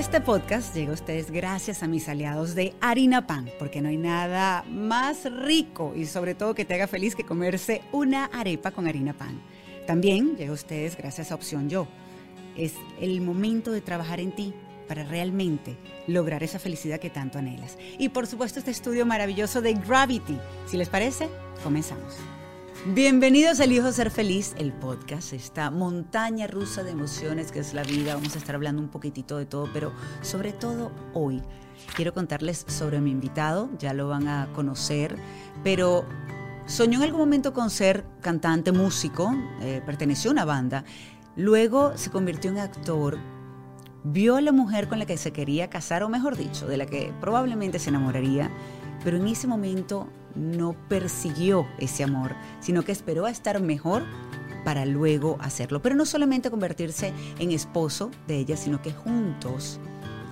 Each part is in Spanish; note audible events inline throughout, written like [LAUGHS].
este podcast llega a ustedes gracias a mis aliados de Harina Pan, porque no hay nada más rico y sobre todo que te haga feliz que comerse una arepa con harina pan. También llega a ustedes gracias a Opción Yo. Es el momento de trabajar en ti para realmente lograr esa felicidad que tanto anhelas. Y por supuesto este estudio maravilloso de Gravity. Si les parece, comenzamos. Bienvenidos al Hijo Ser Feliz, el podcast, esta montaña rusa de emociones que es la vida. Vamos a estar hablando un poquitito de todo, pero sobre todo hoy quiero contarles sobre mi invitado, ya lo van a conocer, pero soñó en algún momento con ser cantante, músico, eh, perteneció a una banda, luego se convirtió en actor, vio a la mujer con la que se quería casar, o mejor dicho, de la que probablemente se enamoraría, pero en ese momento no persiguió ese amor, sino que esperó a estar mejor para luego hacerlo. Pero no solamente convertirse en esposo de ella, sino que juntos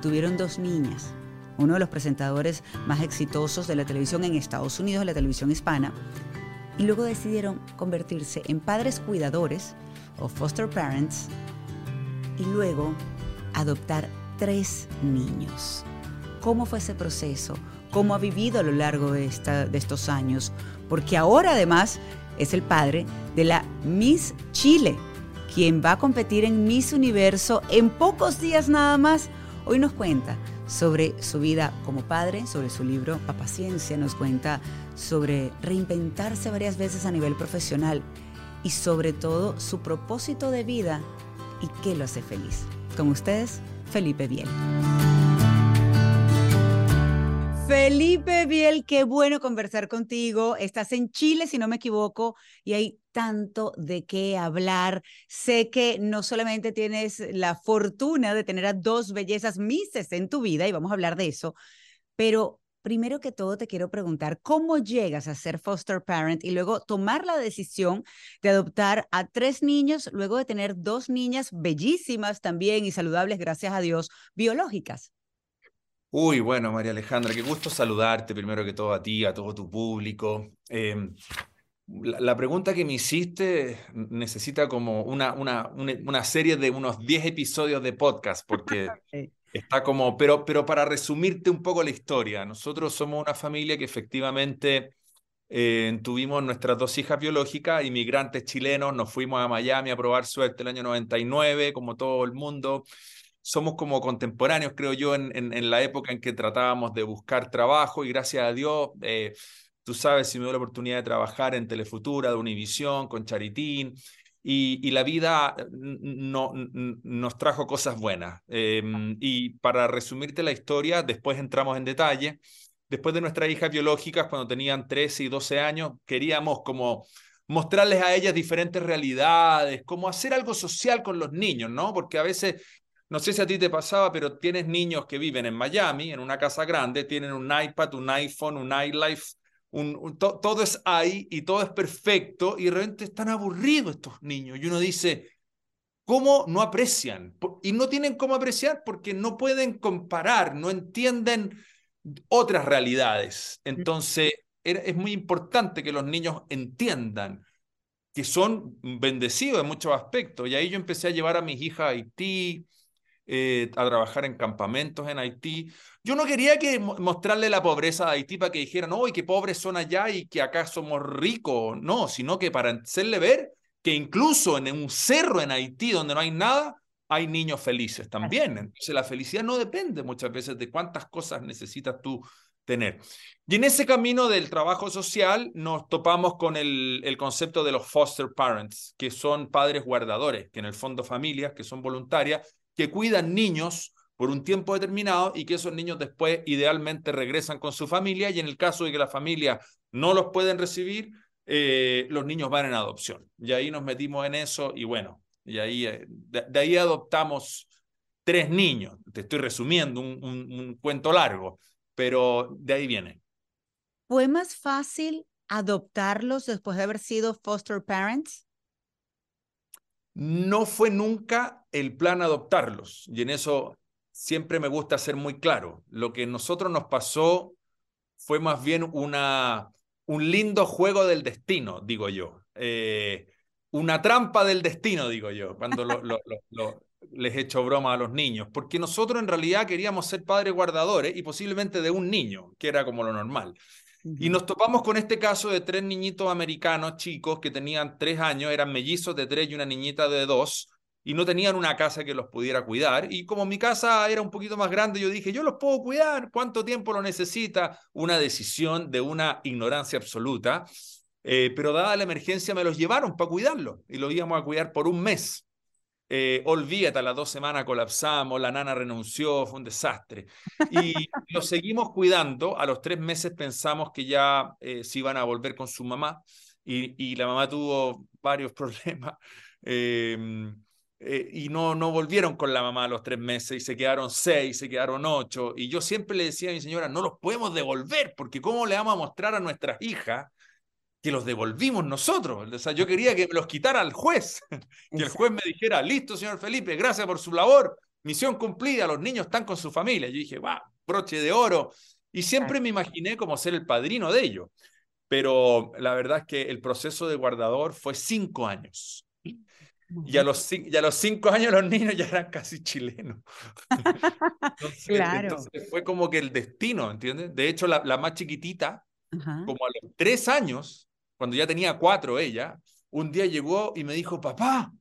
tuvieron dos niñas. Uno de los presentadores más exitosos de la televisión en Estados Unidos, la televisión hispana. Y luego decidieron convertirse en padres cuidadores o foster parents y luego adoptar tres niños. ¿Cómo fue ese proceso? Cómo ha vivido a lo largo de, de estos años, porque ahora además es el padre de la Miss Chile, quien va a competir en Miss Universo en pocos días nada más. Hoy nos cuenta sobre su vida como padre, sobre su libro Papaciencia, nos cuenta sobre reinventarse varias veces a nivel profesional y sobre todo su propósito de vida y qué lo hace feliz. Con ustedes, Felipe Biel. Felipe Biel, qué bueno conversar contigo. Estás en Chile, si no me equivoco, y hay tanto de qué hablar. Sé que no solamente tienes la fortuna de tener a dos bellezas mises en tu vida, y vamos a hablar de eso, pero primero que todo te quiero preguntar, ¿cómo llegas a ser foster parent y luego tomar la decisión de adoptar a tres niños, luego de tener dos niñas bellísimas también y saludables, gracias a Dios, biológicas? Uy, bueno, María Alejandra, qué gusto saludarte primero que todo a ti, a todo tu público. Em, la, pregunta que me hiciste necesita como una, una, una, serie de unos 10 episodios de podcast, porque [LAUGHS] está como, pero, pero para resumirte un poco la historia, nosotros somos una familia que efectivamente eh, tuvimos nuestras dos hijas biológicas, inmigrantes chilenos, nos fuimos a Miami a probar suerte el año 99, como todo el mundo somos como contemporáneos, creo yo, en, en, la época en que tratábamos de buscar trabajo y gracias a Dios, eh, tú sabes, si me dio la oportunidad de trabajar en Telefutura, de Univisión, con Charitín, y, y la vida no, nos trajo cosas buenas. Em, y para resumirte la historia, después entramos en detalle. Después de nuestras hijas biológicas, cuando tenían 13 y 12 años, queríamos como mostrarles a ellas diferentes realidades, como hacer algo social con los niños, ¿no? Porque a veces no sé si a ti te pasaba, pero tienes niños que viven en Miami, en una casa grande, tienen un iPad, un iPhone, un iLife, un, todo es ahí y todo es perfecto y de repente están aburridos estos niños y uno dice, ¿cómo no aprecian? Y no tienen cómo apreciar porque no pueden comparar, no entienden otras realidades. Entonces, es muy importante que los niños entiendan que son bendecidos en muchos aspectos. Y ahí yo empecé a llevar a mis hijas a Haití, eh, a trabajar en campamentos en Haití. Yo no quería que mostrarle la pobreza de Haití para que dijeran, oh, qué pobres son allá y que acá somos ricos. No, sino que para hacerle ver que incluso en un cerro en Haití donde no hay nada, hay niños felices también. Entonces la felicidad no depende muchas veces de cuántas cosas necesitas tú tener. Y en ese camino del trabajo social nos topamos con el, el, concepto de los foster parents, que son padres guardadores, que en el fondo familias que son voluntarias que cuidan niños por un tiempo determinado y que esos niños después idealmente regresan con su familia y en el caso de que la familia no los pueden recibir, eh, los niños van en adopción. Y ahí nos metimos en eso y bueno, y ahí, eh, de, ahí adoptamos tres niños. Te estoy resumiendo un, un cuento largo, pero de ahí viene. ¿Fue más fácil adoptarlos después de haber sido foster parents? No fue nunca el plan adoptarlos, y en eso siempre me gusta ser muy claro. Lo que a nosotros nos pasó fue más bien una, un lindo juego del destino, digo yo. Eh, una trampa del destino, digo yo. Cuando les he hecho broma a los niños, porque nosotros en realidad queríamos ser padres guardadores y posiblemente de un niño, que era como lo normal. Y nos topamos con este caso de tres niñitos americanos chicos que tenían tres años, eran mellizos de tres y una niñita de dos, y no tenían una casa que los pudiera cuidar. Y como mi casa era un poquito más grande, yo dije, yo los puedo cuidar, ¿cuánto tiempo lo necesita? Una decisión de una ignorancia absoluta. Eh, pero dada la emergencia me los llevaron para cuidarlos y los íbamos a cuidar por un mes. Eh, olvídate, a las dos semanas colapsamos, la nana renunció, fue un desastre. Y [LAUGHS] lo seguimos cuidando. A los tres meses pensamos que ya eh, se iban a volver con su mamá y, la mamá tuvo varios [LAUGHS] problemas. Em, eh, y no, no volvieron con la mamá a los tres meses y se quedaron seis, se quedaron ocho. Y yo siempre le decía a mi señora, no los podemos devolver porque ¿cómo le vamos a mostrar a nuestras hijas que los devolvimos nosotros. O sea, yo quería que me los quitara el juez, [LAUGHS] que el juez me dijera, listo, señor Felipe, gracias por su labor, misión cumplida, los niños están con su familia. Yo dije, va, broche de oro. Y siempre me imaginé como ser el padrino de ellos. Pero la verdad es que el proceso de guardador fue cinco años. Y a, los, y a los cinco años los niños ya eran casi chilenos. [LAUGHS] claro. entonces, fue como que el destino, ¿entiendes? De hecho, la, la más chiquitita, como a los tres años, cuando ya tenía cuatro ella, un día llegó y me dijo, papá,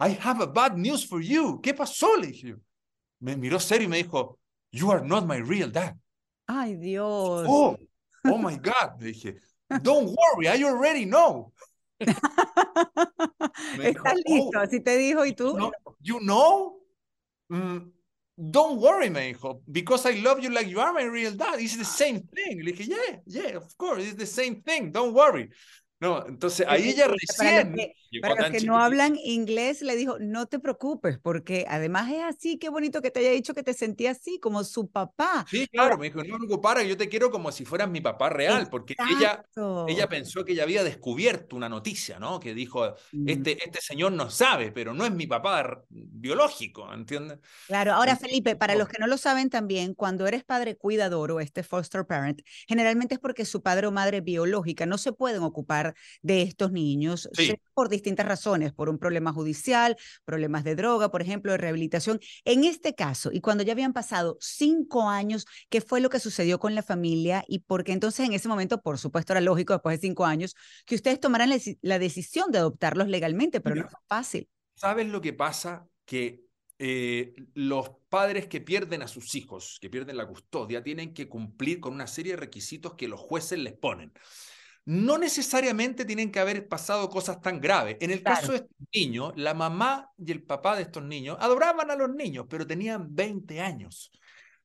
I have a bad news for you. ¿Qué pasó? Le dije Me miró serio y me dijo, you are not my real dad. Ay, Dios. Oh, oh my God. Le dije, don't worry, I already know. [LAUGHS] Estás listo, oh, así te dijo, ¿y tú? You know? Mm, don't worry, me dijo, because I love you like you are my real dad. It's the same thing. Le dije, yeah, yeah, of course, it's the same thing. Don't worry. No, entonces ahí ella recién. Para los que, no hablan inglés, le dijo: No te preocupes, porque además es así, qué bonito que te haya dicho que te sentía así, como su papá. Sí, claro, me dijo: No me preocupara, yo te quiero como si fueras mi papá real, porque ella, ella pensó que ella había descubierto una noticia, ¿no? Que dijo: este, este señor no sabe, pero no es mi papá biológico, ¿entiendes? Claro, ahora Felipe, para los que no lo saben también, cuando eres padre cuidador o este foster parent, generalmente es porque su padre o madre biológica no se pueden ocupar de estos niños por distintas razones, por un problema judicial, problemas de droga, por ejemplo, de rehabilitación. En este caso, y cuando ya habían pasado cinco años, ¿qué fue lo que sucedió con la familia? Y porque entonces en ese momento, por supuesto, era lógico, después de cinco años, que ustedes tomaran la, decisión de adoptarlos legalmente, pero no es fácil. ¿Sabes lo que pasa? Que eh, los padres que pierden a sus hijos, que pierden la custodia, tienen que cumplir con una serie de requisitos que los jueces les ponen no necesariamente tienen que haber pasado cosas tan graves. En el caso de estos niños, la mamá y el papá de estos niños adoraban a los niños, pero tenían 20 años.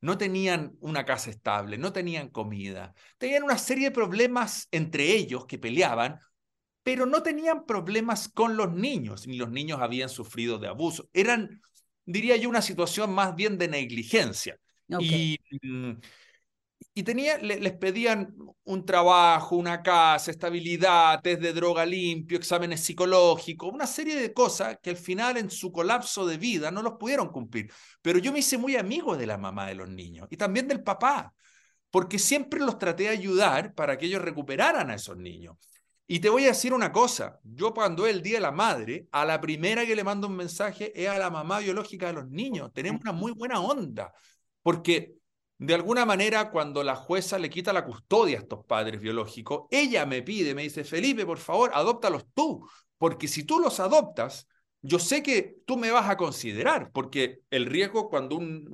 No tenían una casa estable, no tenían comida, tenían una serie de problemas entre ellos que peleaban, pero no tenían problemas con los niños, ni los niños habían sufrido de abuso. Eran, diría yo, una situación más bien de negligencia. Y mm, y tenía, les pedían un trabajo, una casa, estabilidad, test de droga limpio, exámenes psicológicos, una serie de cosas que al final en su colapso de vida no los pudieron cumplir. Pero yo me hice muy amigo de la mamá de los niños y también del papá, porque siempre los traté de ayudar para que ellos recuperaran a esos niños. Y te voy a decir una cosa, yo cuando es el Día de la Madre, a la primera que le mando un mensaje es a la mamá biológica de los niños. Tenemos una muy buena onda, porque de alguna manera, cuando la jueza le quita la custodia a estos padres biológicos, ella me pide, me dice, Felipe, por favor, adóptalos tú, porque si tú los adoptas, yo sé que tú me vas a considerar, porque el riesgo cuando un,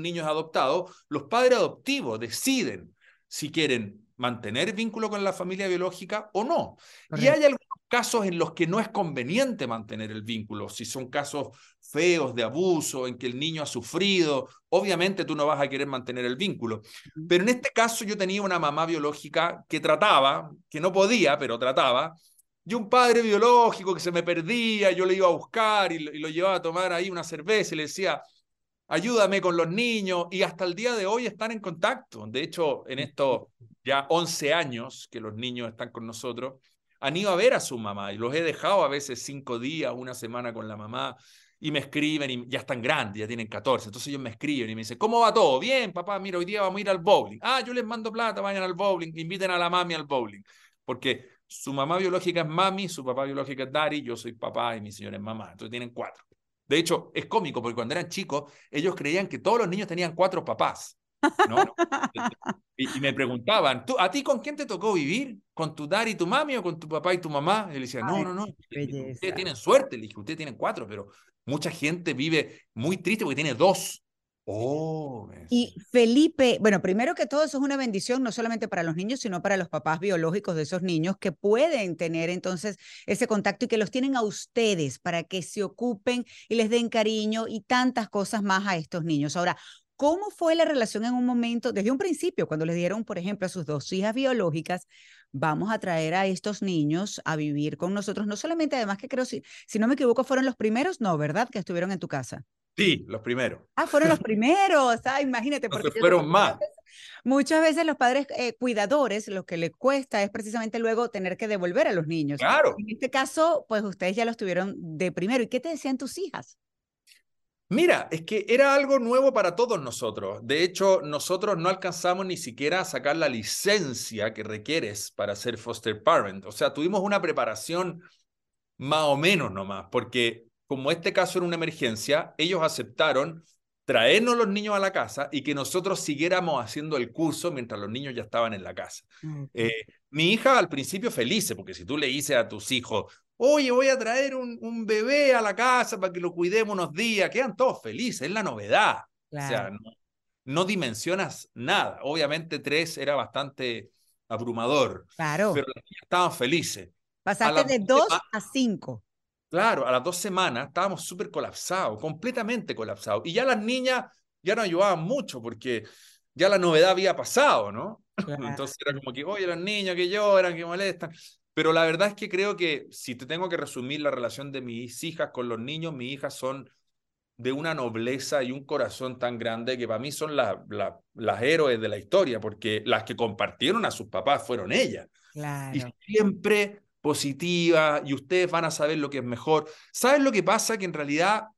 niño es adoptado, los padres adoptivos deciden si quieren mantener vínculo con la familia biológica o no. Y hay algunos casos en los que no es conveniente mantener el vínculo, si son casos feos de abuso, en que el niño ha sufrido, obviamente tú no vas a querer mantener el vínculo. Pero en este caso yo tenía una mamá biológica que trataba, que no podía, pero trataba, y un padre biológico que se me perdía, yo le iba a buscar y lo, llevaba a tomar ahí una cerveza y le decía, ayúdame con los niños, y hasta el día de hoy están en contacto. De hecho, en estos ya 11 años que los niños están con nosotros, han ido a ver a su mamá y los he dejado a veces cinco días, una semana con la mamá y me escriben y ya están grandes, ya tienen 14. Entonces ellos me escriben y me dicen, ¿cómo va todo? Bien, papá, mira, hoy día vamos a ir al bowling. Ah, yo les mando plata, vayan al bowling, inviten a la mami al bowling. Porque su mamá biológica es mami, su papá biológico es daddy, yo soy papá y mi señora es mamá. Entonces tienen cuatro. De hecho, es cómico porque cuando eran chicos, ellos creían que todos los niños tenían cuatro papás. ¿No? y, me preguntaban, ¿Tú, ¿a ti con quién te tocó vivir? ¿Con tu daddy y tu mami o con tu papá y tu mamá? Y le decía, no, no, no, ustedes tienen suerte, le dije, ustedes tienen cuatro, pero mucha gente vive muy triste porque tiene dos. Oh, y Felipe, bueno, primero que todo eso es una bendición no solamente para los niños, sino para los papás biológicos de esos niños que pueden tener entonces ese contacto y que los tienen a ustedes para que se ocupen y les den cariño y tantas cosas más a estos niños. Ahora, ¿cómo fue la relación en un momento, desde un principio, cuando les dieron, por ejemplo, a sus dos hijas biológicas, vamos a traer a estos niños a vivir con nosotros? No solamente, además que creo, si, si no me equivoco, fueron los primeros, no, ¿verdad? Que estuvieron en tu casa. Sí, los primeros. Ah, fueron los [LAUGHS] primeros. Ah, imagínate. Porque fueron más. Muchas veces los padres eh, cuidadores, lo que les cuesta es precisamente luego tener que devolver a los niños. Claro. En este caso, pues ustedes ya los tuvieron de primero. ¿Y qué te decían tus hijas? Mira, es que era algo nuevo para todos nosotros. De hecho, nosotros no alcanzamos ni siquiera a sacar la licencia que requieres para ser foster parent. O sea, tuvimos una preparación más o menos nomás, porque como este caso era una emergencia, ellos aceptaron traernos los niños a la casa y que nosotros siguiéramos haciendo el curso mientras los niños ya estaban en la casa. Eh, mi hija al principio feliz, porque si tú le dices a tus hijos, oye, voy a traer un, un, bebé a la casa para que lo cuidemos unos días, quedan todos felices, es la novedad. O sea, no, dimensionas nada. Obviamente tres era bastante abrumador. Claro. Pero estaban felices. Pasaste de dos a cinco. Claro, a las dos semanas estábamos súper colapsados, completamente colapsados. Y ya las niñas ya no ayudaban mucho porque ya la novedad había pasado, ¿no? [LAUGHS] Entonces era como que, oye, los niños que lloran, que molestan. Pero la verdad es que creo que si te tengo que resumir la relación de mis hijas con los niños, mis hijas son de una nobleza y un corazón tan grande que para mí son las héroes de la historia, porque las que compartieron a sus papás fueron ellas. Claro. Y siempre positiva y ustedes van a saber lo que es mejor. ¿Saben lo que pasa? Que en realidad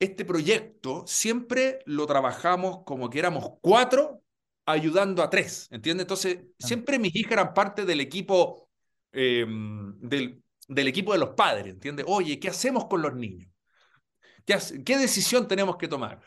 este proyecto siempre lo trabajamos como que éramos cuatro ayudando a tres, ¿entiendes? Entonces, siempre mis hijas eran parte del equipo, em, del, del, equipo de los padres, ¿entiendes? Oye, ¿qué hacemos con los niños? ¿Qué, qué decisión tenemos que tomar?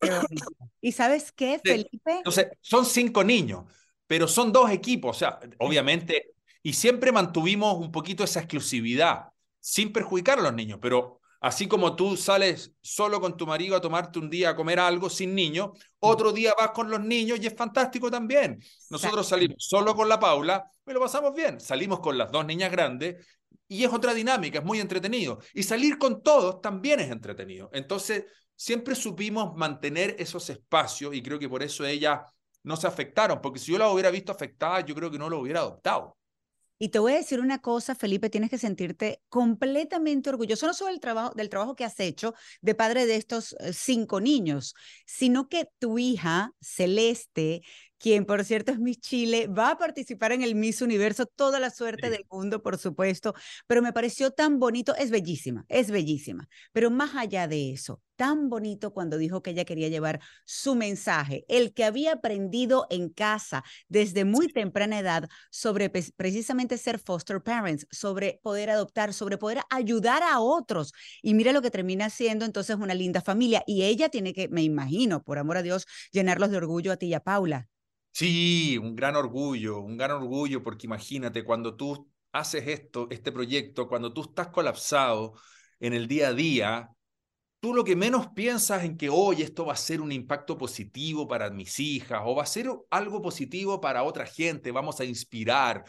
[COUGHS] ¿Y sabes qué, Felipe? Entonces, son cinco niños, pero son dos equipos, o sea, obviamente y siempre mantuvimos un poquito esa exclusividad, sin perjudicar a los niños, pero así como tú sales solo con tu marido a tomarte un día a comer algo sin niños, otro día vas con los niños y es fantástico también. Nosotros salimos solo con la Paula y lo pasamos bien. Salimos con las dos niñas grandes y es otra dinámica, es muy entretenido. Y salir con todos también es entretenido. Entonces, siempre supimos mantener esos espacios y creo que por eso ellas no se afectaron, porque si yo la hubiera visto afectada, yo creo que no lo hubiera adoptado. Y te voy a decir una cosa, Felipe, tienes que sentirte completamente orgulloso, no solo del trabajo, del trabajo que has hecho de padre de estos eh, cinco niños, sino que tu hija, Celeste, quien por cierto es Miss Chile, va a participar en el Miss Universo, toda la suerte del mundo, por supuesto, pero me pareció tan bonito, es bellísima, es bellísima, pero más allá de eso, tan bonito cuando dijo que ella quería llevar su mensaje, el que había aprendido en casa desde muy temprana edad sobre precisamente ser foster parents, sobre poder adoptar, sobre poder ayudar a otros. Y mira lo que termina siendo entonces una linda familia. Y ella tiene que, me imagino, por amor a Dios, llenarlos de orgullo a ti y a Paula. Sí, un gran orgullo, un gran orgullo, porque imagínate, cuando tú haces esto, este proyecto, cuando tú estás colapsado en el día a día, tú lo que menos piensas en que, hoy esto va a ser un impacto positivo para mis hijas o va a ser algo positivo para otra gente, vamos a inspirar.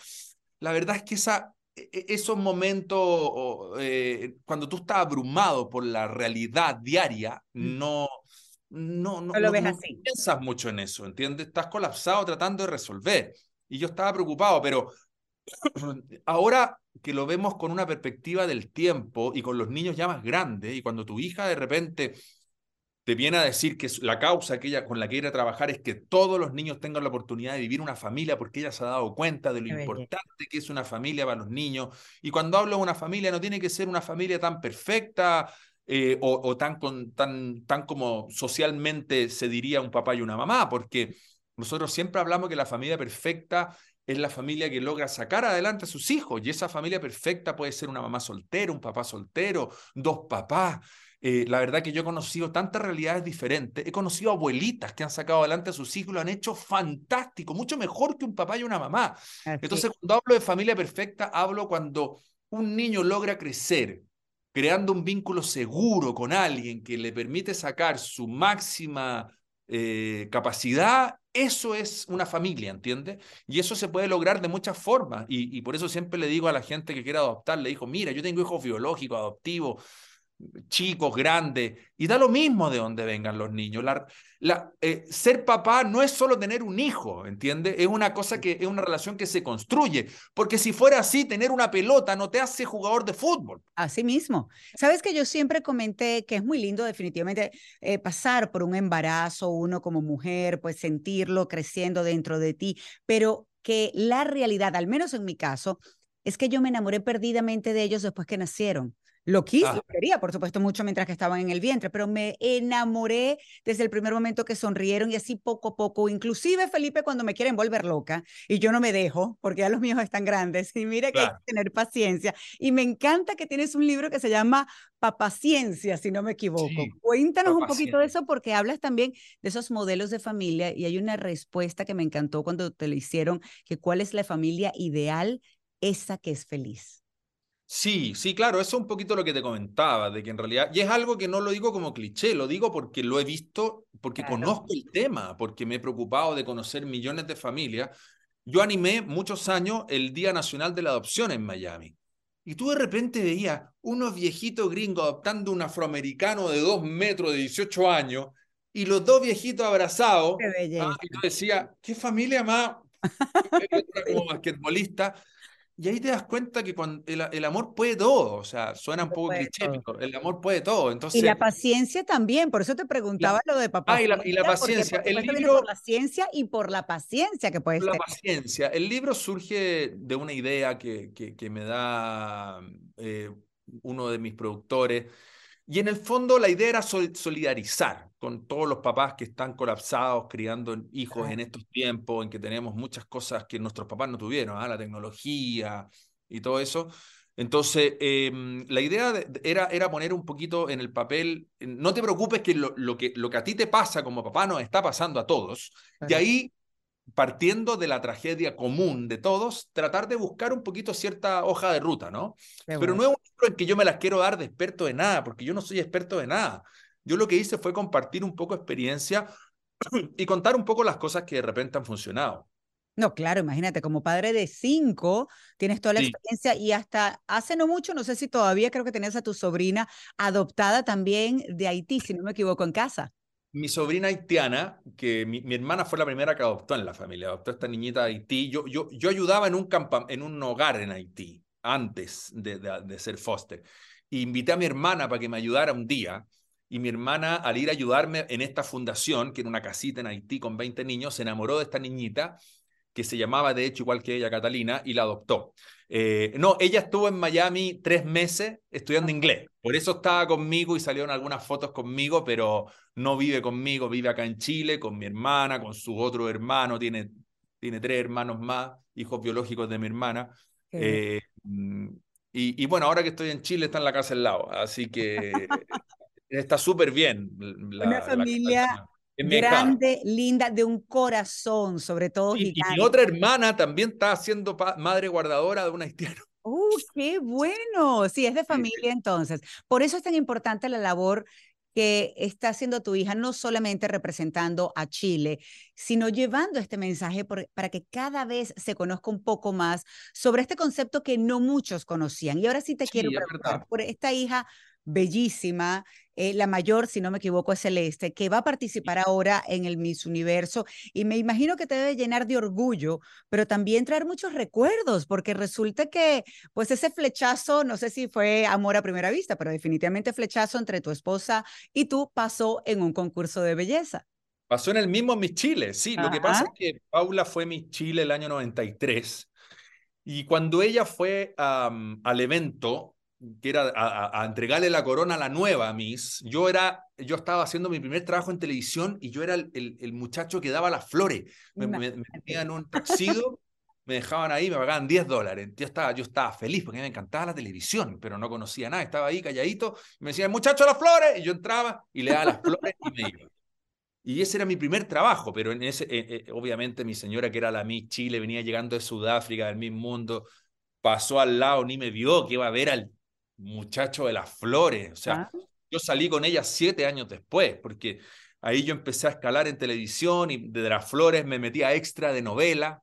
La verdad es que esa, e, e, esos momentos, eh, cuando tú estás abrumado por la realidad diaria, mm. No no, no, lo ves así. piensas mucho en eso, ¿entiendes? Estás colapsado tratando de resolver. Y yo estaba preocupado, pero [CLEARS THROAT] ahora que lo vemos con una perspectiva del tiempo y con los niños ya más grandes, y cuando tu hija de repente te viene a decir que la causa que ella, con la que quiere trabajar es que todos los niños tengan la oportunidad de vivir una familia porque ella se ha dado cuenta de lo importante que es una familia para los niños. Y cuando hablo de una familia, no tiene que ser una familia tan perfecta, eh, o, tan, con, tan, tan como socialmente se diría un papá y una mamá, porque nosotros siempre hablamos que la familia perfecta es la familia que logra sacar adelante a sus hijos, y esa familia perfecta puede ser una mamá soltera, un papá soltero, dos papás. eh, la verdad que yo he conocido tantas realidades diferentes. He conocido abuelitas que han sacado adelante a sus hijos lo han hecho fantástico, mucho mejor que un papá y una mamá. Entonces, cuando hablo de familia perfecta, hablo cuando un niño logra crecer creando un vínculo seguro con alguien que le permite sacar su máxima eh, capacidad, eso es una familia, ¿entiendes? Y eso se puede lograr de muchas formas. Y, y, por eso siempre le digo a la gente que quiera adoptar, le digo, mira, yo tengo hijos biológicos, adoptivos, chicos, grandes, y da lo mismo de dónde vengan los niños. La, eh, ser papá no es solo tener un hijo, ¿entiendes? Es una cosa que es una relación que se construye, porque si fuera así, tener una pelota no te hace jugador de fútbol. Así mismo. Sabes que yo siempre comenté que es muy lindo definitivamente eh, pasar por un embarazo, uno como mujer, pues sentirlo creciendo dentro de ti, pero que la realidad, al menos en mi caso, es que yo me enamoré perdidamente de ellos después que nacieron. Lo quise, lo quería, por supuesto, mucho mientras que estaban en el vientre, pero me enamoré desde el primer momento que sonrieron y así poco a poco, inclusive Felipe cuando me quieren volver loca y yo no me dejo porque ya los míos están grandes y mire que hay que tener paciencia. Y me encanta que tienes un libro que se llama Papaciencia, si no me equivoco. Cuéntanos un poquito de eso porque hablas también de esos modelos de familia y hay una respuesta que me encantó cuando te lo hicieron, que cuál es la familia ideal, esa que es feliz. Sí, sí, claro, eso es un poquito lo que te comentaba, de que en realidad, y es algo que no lo digo como cliché, lo digo porque lo he visto, porque conozco el tema, porque me he preocupado de conocer millones de familias. Yo animé muchos años el Día Nacional de la Adopción en Miami. Y tú de repente veías unos viejitos gringos adoptando un afroamericano de dos metros, de 18 años, y los dos viejitos abrazados. Qué ah, y yo decía, qué familia más, [LAUGHS] como basquetbolista. Y ahí te das cuenta que cuando el, amor puede todo, o sea, suena un poco cliché, pero el amor puede todo. Entonces, y la paciencia también, por eso te preguntaba lo de papá. Ah, y la, paciencia. el libro, por la ciencia y por la paciencia que puede ser. La paciencia. El libro surge de una idea que, que, que me da eh, uno de mis productores y en el fondo la idea era solidarizar con todos los papás que están colapsados criando hijos en estos tiempos en que tenemos muchas cosas que nuestros papás no tuvieron, ¿ah? la tecnología y todo eso. Entonces, em, la idea era, era poner un poquito en el papel, no te preocupes que lo, lo, que lo que a ti te pasa como papá nos está pasando a todos. Y ahí partiendo de la tragedia común de todos, tratar de buscar un poquito cierta hoja de ruta, ¿no? Pero no es un libro en que yo me las quiero dar de experto de nada, porque yo no soy experto de nada. Yo lo que hice fue compartir un poco experiencia y contar un poco las cosas que de repente han funcionado. No, claro, imagínate, como padre de cinco, tienes toda la experiencia y hasta hace no mucho, no sé si todavía creo que tenías a tu sobrina adoptada también de Haití, si no me equivoco, en casa mi sobrina haitiana, que mi, hermana fue la primera que adoptó en la familia, adoptó a esta niñita de Haití. Yo, yo, yo ayudaba en un, en un hogar en Haití antes de, de, ser foster. invité a mi hermana para que me ayudara un día. Y mi hermana, al ir a ayudarme en esta fundación, que era una casita en Haití con 20 niños, se enamoró de esta niñita que se llamaba de hecho igual que ella, Catalina, y la adoptó. Eh, no, ella estuvo en Miami tres meses estudiando inglés, por eso estaba conmigo y salieron algunas fotos conmigo, pero no vive conmigo, vive acá en Chile con mi hermana, con su otro hermano, tiene, tiene tres hermanos más, hijos biológicos de mi hermana. Eh, mm, y, y, bueno, ahora que estoy en Chile está en la casa al lado, así que [LAUGHS] está súper bien. La, Una familia grande, linda, de un corazón, sobre todo y, mi otra hermana también está siendo madre guardadora de un haitiano. [LAUGHS] ¡Uh, qué bueno! Sí, es de familia entonces. Por eso es tan importante la labor que está haciendo tu hija, no solamente representando a Chile, sino llevando este mensaje para que cada vez se conozca un poco más sobre este concepto que no muchos conocían. Y ahora sí te quiero preguntar por esta hija bellísima. Eh, la mayor, si no me equivoco, es Celeste, que va a participar ahora en el Miss Universo y me imagino que te debe llenar de orgullo, pero también traer muchos recuerdos, porque resulta que, pues ese flechazo, no sé si fue amor a primera vista, pero definitivamente flechazo entre tu esposa y tú pasó en un concurso de belleza. Pasó en el mismo Miss Chile, sí. Lo que pasa es que Paula fue Miss Chile el año 93 y cuando ella fue al evento, que era a, entregarle la corona a la nueva Miss, yo era, yo estaba haciendo mi primer trabajo en televisión y yo era el, el, muchacho que daba las flores. Me, me, en un taxido me dejaban ahí, me pagaban 10 dólares. Yo estaba, yo estaba feliz porque me encantaba la televisión, pero no conocía nada. Estaba ahí calladito y me decían, muchacho, las flores. Y yo entraba y le daba las flores y me iba. Y ese era mi primer trabajo, pero en ese, eh, eh, obviamente mi señora, que era la Miss Chile, venía llegando de Sudáfrica, del mismo mundo, pasó al lado, ni me vio, que iba a ver al muchacho de las flores. O sea, ah. yo salí con ella siete años después, porque ahí yo empecé a escalar en televisión y de las flores me metí a extra de novela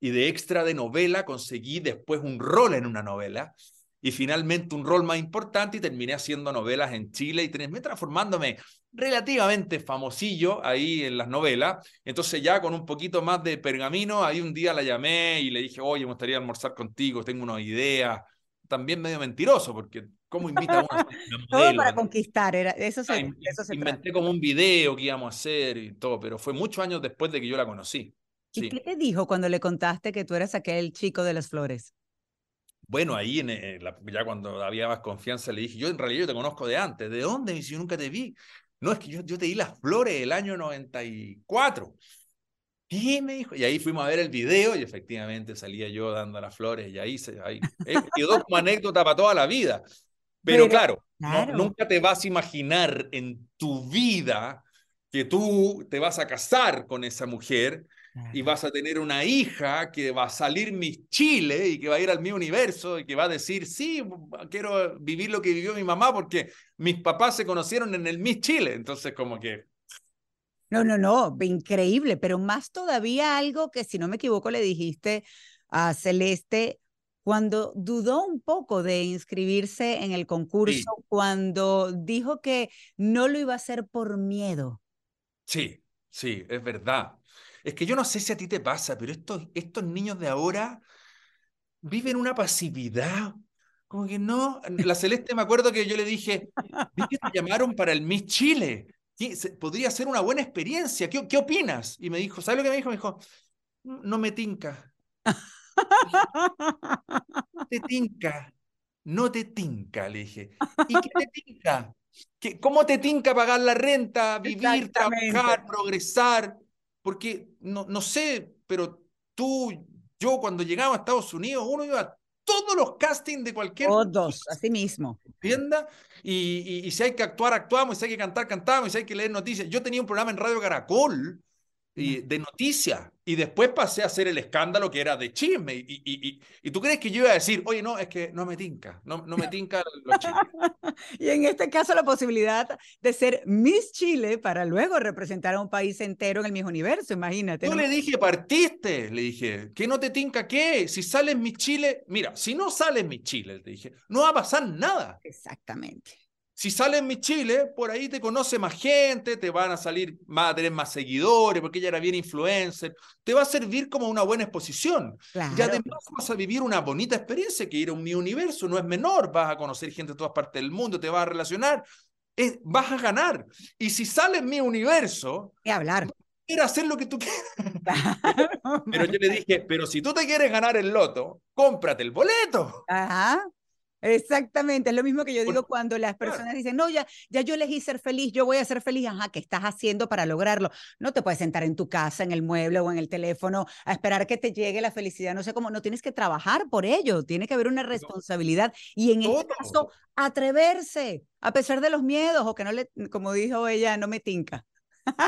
y de extra de novela conseguí después un rol en una novela y finalmente un rol más importante y terminé haciendo novelas en Chile y terminé transformándome relativamente famosillo ahí en las novelas. Entonces ya con un poquito más de pergamino, ahí un día la llamé y le dije, oye, me gustaría almorzar contigo, tengo una idea. También medio mentiroso, porque ¿cómo invita a [LAUGHS] una Todo para conquistar, era, eso se, ah, eso se Inventé como un video que íbamos a hacer y todo, pero fue muchos años después de que yo la conocí. ¿Y qué te dijo cuando le contaste que tú eras aquel chico de las flores? Bueno, ahí en, ya cuando había más confianza le dije, yo en realidad yo te conozco de antes, ¿de dónde? Si yo nunca te vi. No, es que yo, yo te di las flores el año 94. ¿Qué? Me dijo. Y ahí fuimos a ver el video y efectivamente salía yo dando las flores y ahí, se, ahí eh, quedó como anécdota para toda la vida. Pero, claro, nunca te vas a imaginar en tu vida que tú te vas a casar con esa mujer y vas a tener una hija que va a salir Miss Chile y que va a ir al mi universo y que va a decir, sí, quiero vivir lo que vivió mi mamá porque mis papás se conocieron en el Miss Chile. Entonces, como que... No, no, no, increíble, pero más todavía algo que, si no me equivoco, le dijiste a Celeste cuando dudó un poco de inscribirse en el concurso, cuando dijo que no lo iba a hacer por miedo. Sí, sí, es verdad. Es que yo no sé si a ti te pasa, pero estos, estos niños de ahora viven una pasividad. Como que no. La Celeste, me acuerdo que yo le dije, vi que te llamaron para el Miss Chile. Podría ser una buena experiencia. ¿Qué, ¿Qué opinas? Y me dijo, ¿sabes lo que me dijo? Me dijo, no me tinca. No te tinca. No te tinca, le dije. ¿Y qué te tinca? ¿Qué, ¿Cómo te tinca pagar la renta, vivir, trabajar, progresar? Porque, no, no sé, pero tú, yo cuando llegaba a Estados Unidos, uno iba a todos los castings de cualquier... Todos, así mismo. Tienda, y, y, si hay que actuar, actuamos, y si hay que cantar, cantamos, y si hay que leer noticias. Yo tenía un programa en Radio Caracol y, de noticias. Y después pasé a hacer el escándalo que era de chisme. Y, y, y, tú crees que yo iba a decir, oye, no, es que no me tinca, no, no me tinca los chismes. [LAUGHS] y en este caso la posibilidad de ser Miss Chile para luego representar a un país entero en el mismo universo, imagínate. Yo le dije, partiste, le dije, que no te tinca qué, si sales Miss Chile, mira, si no sales Miss Chile, le dije, no va a pasar nada. Exactamente. Si sales en mi Chile, por ahí te conoce más gente, te van a salir, más a tener más seguidores, porque ella era bien influencer, te va a servir como una buena exposición. Y además vas a vivir una bonita experiencia, que ir a un mi universo no es menor, vas a conocer gente de todas partes del mundo, te vas a relacionar, vas a ganar. Y si sales en mi universo... Y hablar. Quieres hacer lo que tú quieras. pero yo le dije, pero si tú te quieres ganar el loto, cómprate el boleto. Ajá. Exactamente, es lo mismo que yo digo cuando las personas dicen, no, ya, ya yo elegí ser feliz, yo voy a ser feliz, ajá, ¿qué estás haciendo para lograrlo? No te puedes sentar en tu casa, en el mueble o en el teléfono a esperar que te llegue la felicidad, no sé cómo, no tienes que trabajar por ello, tiene que haber una responsabilidad y en este caso, atreverse, a pesar de los miedos o que no le, como dijo ella, no me tinca.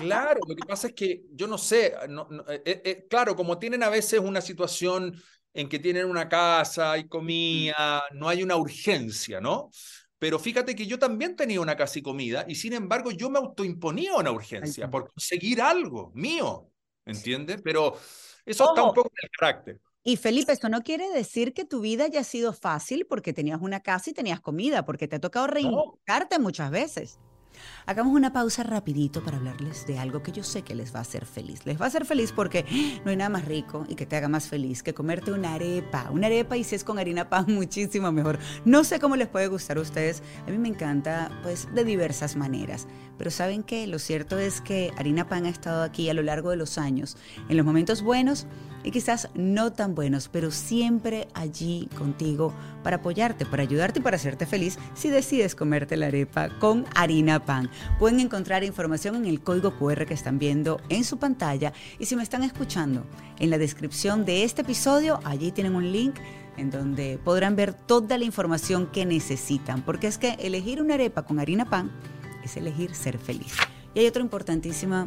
Claro, lo que pasa es que yo no sé, no, eh, eh, eh, claro, como tienen a veces una situación en que tienen una casa, y comida, no hay una urgencia, ¿no? Pero fíjate que yo también tenía una casa y comida y sin embargo yo me autoimponía una urgencia por conseguir algo mío, ¿entiendes? Pero eso está un poco en el carácter. Y Felipe, esto no quiere decir que tu vida haya sido fácil porque tenías una casa y tenías comida, porque te ha tocado reinventarte muchas veces. Hagamos una pausa rapidito para hablarles de algo que yo sé que les va a hacer feliz. Les va a hacer feliz porque no hay nada más rico y que te haga más feliz que comerte una arepa. Una arepa y si es con harina pan [LAUGHS] muchísimo mejor. No sé cómo les puede gustar a ustedes. A mí me encanta pues de diversas maneras. Pero ¿saben qué? Lo cierto es que harina pan ha estado aquí a lo largo de los años. En los momentos buenos y quizás no tan buenos, pero siempre allí contigo para apoyarte, para ayudarte y para hacerte feliz si decides comerte la arepa con harina pan. Pueden encontrar información en el código QR que están viendo en su pantalla y si me están escuchando, en la descripción de este episodio, allí tienen un link en donde podrán ver toda la información que necesitan, porque es que elegir una arepa con harina pan es elegir ser feliz. Y hay otro importantísimo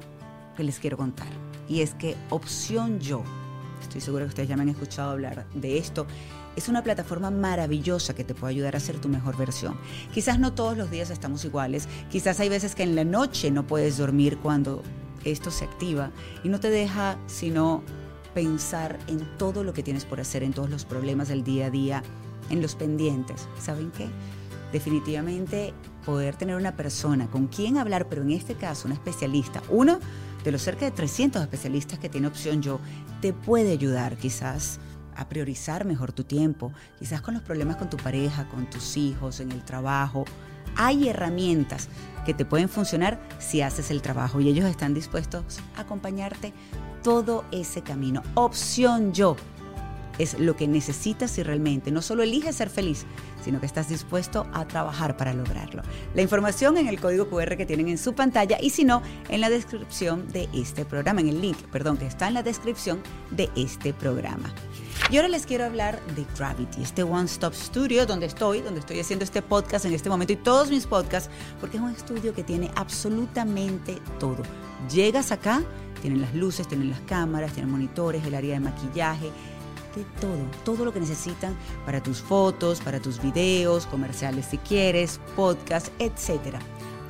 que les quiero contar, y es que Opción Yo, estoy segura que ustedes ya me han escuchado hablar de esto, es una plataforma maravillosa que te puede ayudar a ser tu mejor versión. Quizás no todos los días estamos iguales, quizás hay veces que en la noche no puedes dormir cuando esto se activa y no te deja sino pensar en todo lo que tienes por hacer, en todos los problemas del día a día, en los pendientes. ¿Saben qué? Definitivamente poder tener una persona con quien hablar, pero en este caso un especialista, uno de los cerca de 300 especialistas que tiene opción yo, te puede ayudar quizás a priorizar mejor tu tiempo, quizás con los problemas con tu pareja, con tus hijos, en el trabajo. Hay herramientas que te pueden funcionar si haces el trabajo y ellos están dispuestos a acompañarte todo ese camino. Opción yo es lo que necesitas si realmente no solo eliges ser feliz, sino que estás dispuesto a trabajar para lograrlo. La información en el código QR que tienen en su pantalla y si no, en la descripción de este programa, en el link, perdón, que está en la descripción de este programa. Y ahora les quiero hablar de Gravity, este One Stop Studio donde estoy, donde estoy haciendo este podcast en este momento y todos mis podcasts, porque es un estudio que tiene absolutamente todo. Llegas acá, tienen las luces, tienen las cámaras, tienen monitores, el área de maquillaje, todo, todo lo que necesitan para tus fotos, para tus videos, comerciales si quieres, podcast, etc.